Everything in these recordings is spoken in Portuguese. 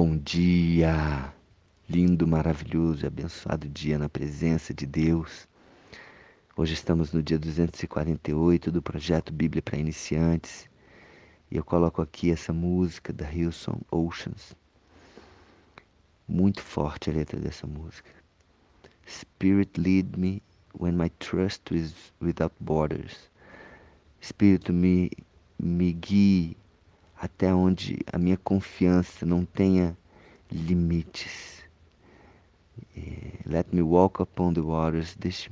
Bom dia! Lindo, maravilhoso e abençoado dia na presença de Deus. Hoje estamos no dia 248 do projeto Bíblia para Iniciantes e eu coloco aqui essa música da Hillsong Oceans. Muito forte a letra dessa música. Spirit lead me when my trust is without borders. Espírito me, me guie até onde a minha confiança não tenha limites. É, let me walk upon the waters, deixe,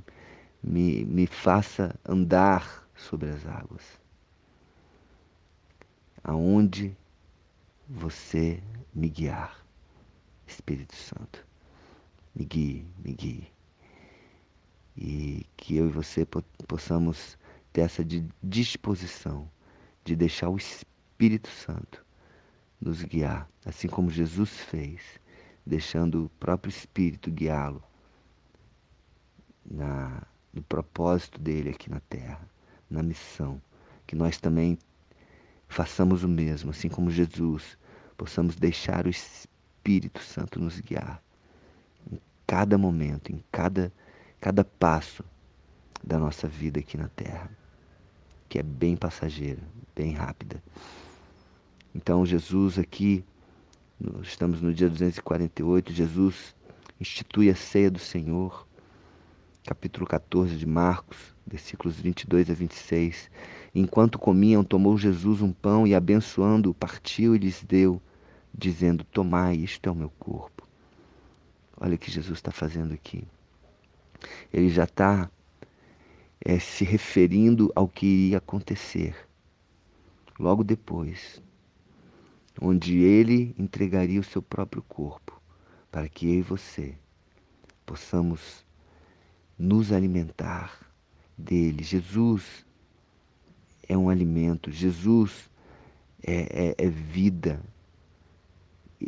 me, me faça andar sobre as águas. Aonde você me guiar, Espírito Santo, me guie, me guie. E que eu e você possamos ter essa disposição de deixar o Espírito Espírito Santo nos guiar, assim como Jesus fez, deixando o próprio Espírito guiá-lo no propósito dele aqui na terra, na missão. Que nós também façamos o mesmo, assim como Jesus, possamos deixar o Espírito Santo nos guiar em cada momento, em cada, cada passo da nossa vida aqui na terra, que é bem passageira, bem rápida. Então, Jesus aqui, estamos no dia 248, Jesus institui a ceia do Senhor, capítulo 14 de Marcos, versículos 22 a 26. Enquanto comiam, tomou Jesus um pão e, abençoando-o, partiu e lhes deu, dizendo: Tomai, isto é o meu corpo. Olha o que Jesus está fazendo aqui. Ele já está é, se referindo ao que iria acontecer logo depois onde ele entregaria o seu próprio corpo para que eu e você possamos nos alimentar dele. Jesus é um alimento, Jesus é, é, é vida.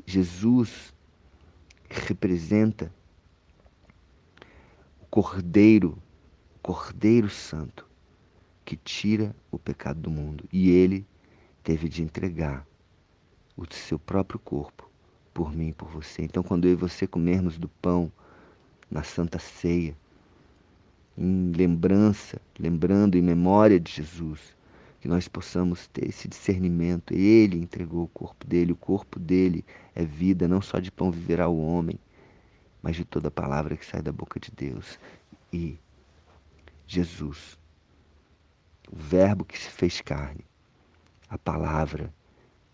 Jesus representa o Cordeiro, o Cordeiro Santo, que tira o pecado do mundo. E ele teve de entregar o seu próprio corpo por mim e por você. Então, quando eu e você comermos do pão na Santa Ceia, em lembrança, lembrando em memória de Jesus, que nós possamos ter esse discernimento. Ele entregou o corpo dele, o corpo dele é vida, não só de pão viverá o homem, mas de toda palavra que sai da boca de Deus. E Jesus, o Verbo que se fez carne, a palavra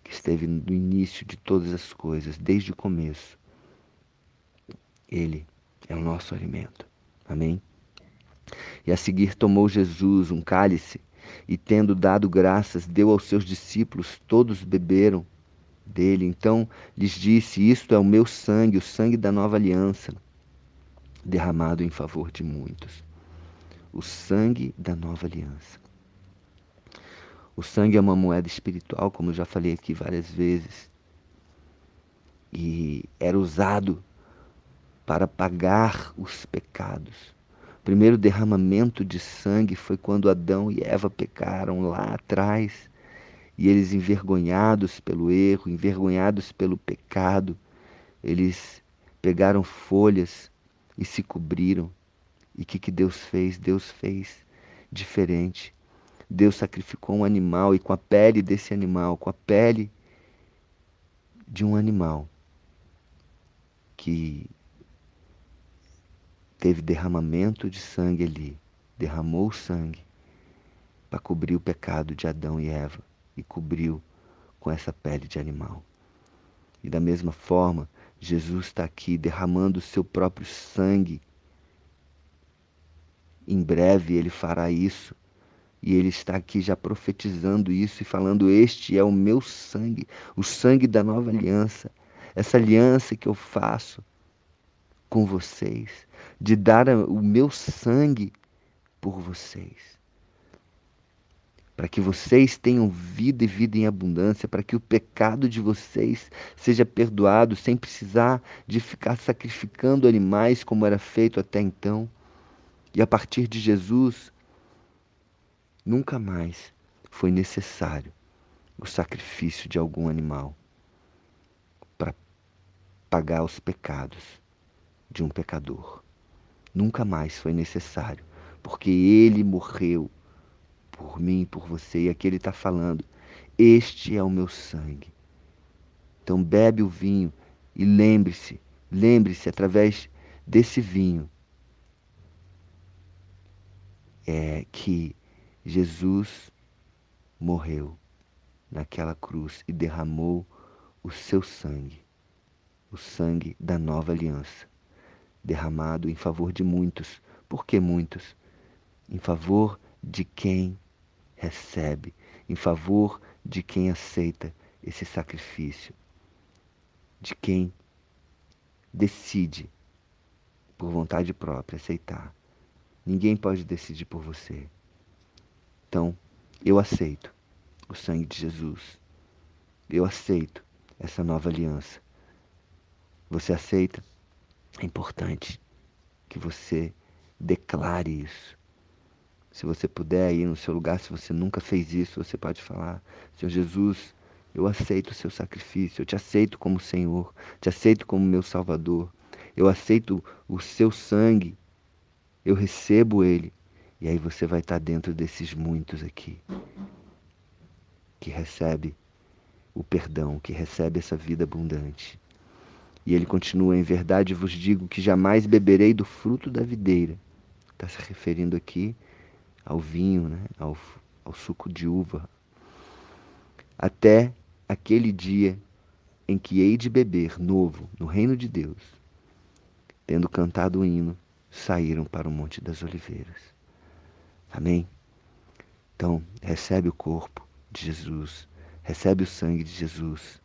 que esteve no início de todas as coisas, desde o começo. Ele é o nosso alimento. Amém? E a seguir tomou Jesus um cálice e, tendo dado graças, deu aos seus discípulos, todos beberam dele. Então lhes disse: Isto é o meu sangue, o sangue da nova aliança, derramado em favor de muitos. O sangue da nova aliança. O sangue é uma moeda espiritual, como eu já falei aqui várias vezes. E era usado para pagar os pecados. O primeiro derramamento de sangue foi quando Adão e Eva pecaram lá atrás. E eles, envergonhados pelo erro, envergonhados pelo pecado, eles pegaram folhas e se cobriram. E o que, que Deus fez? Deus fez diferente. Deus sacrificou um animal e com a pele desse animal, com a pele de um animal que teve derramamento de sangue ali, derramou sangue para cobrir o pecado de Adão e Eva e cobriu com essa pele de animal. E da mesma forma, Jesus está aqui derramando o seu próprio sangue. Em breve ele fará isso e ele está aqui já profetizando isso e falando: Este é o meu sangue, o sangue da nova aliança. Essa aliança que eu faço com vocês, de dar o meu sangue por vocês. Para que vocês tenham vida e vida em abundância, para que o pecado de vocês seja perdoado sem precisar de ficar sacrificando animais como era feito até então. E a partir de Jesus, Nunca mais foi necessário o sacrifício de algum animal para pagar os pecados de um pecador. Nunca mais foi necessário, porque ele morreu por mim e por você, e aqui ele está falando: Este é o meu sangue. Então bebe o vinho e lembre-se, lembre-se através desse vinho é que Jesus morreu naquela cruz e derramou o seu sangue, o sangue da nova aliança, derramado em favor de muitos. Por que muitos? Em favor de quem recebe, em favor de quem aceita esse sacrifício, de quem decide por vontade própria aceitar. Ninguém pode decidir por você. Então, eu aceito o sangue de Jesus. Eu aceito essa nova aliança. Você aceita? É importante que você declare isso. Se você puder ir no seu lugar, se você nunca fez isso, você pode falar: Senhor Jesus, eu aceito o seu sacrifício, eu te aceito como Senhor, te aceito como meu Salvador, eu aceito o seu sangue, eu recebo ele. E aí você vai estar dentro desses muitos aqui que recebe o perdão, que recebe essa vida abundante. E ele continua: Em verdade vos digo que jamais beberei do fruto da videira. Está se referindo aqui ao vinho, né? ao, ao suco de uva. Até aquele dia em que hei de beber novo no reino de Deus. Tendo cantado o hino, saíram para o Monte das Oliveiras. Amém? Então, recebe o corpo de Jesus, recebe o sangue de Jesus.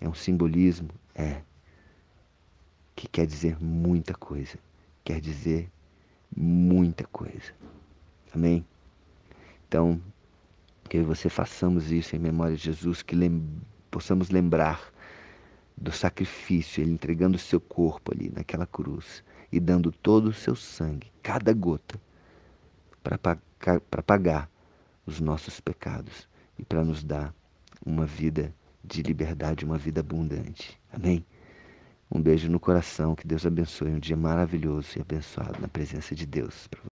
É um simbolismo? É. Que quer dizer muita coisa. Quer dizer muita coisa. Amém? Então, que você façamos isso em memória de Jesus, que lem possamos lembrar do sacrifício, ele entregando o seu corpo ali naquela cruz e dando todo o seu sangue, cada gota, para pagar os nossos pecados e para nos dar uma vida de liberdade, uma vida abundante. Amém? Um beijo no coração, que Deus abençoe um dia maravilhoso e abençoado na presença de Deus.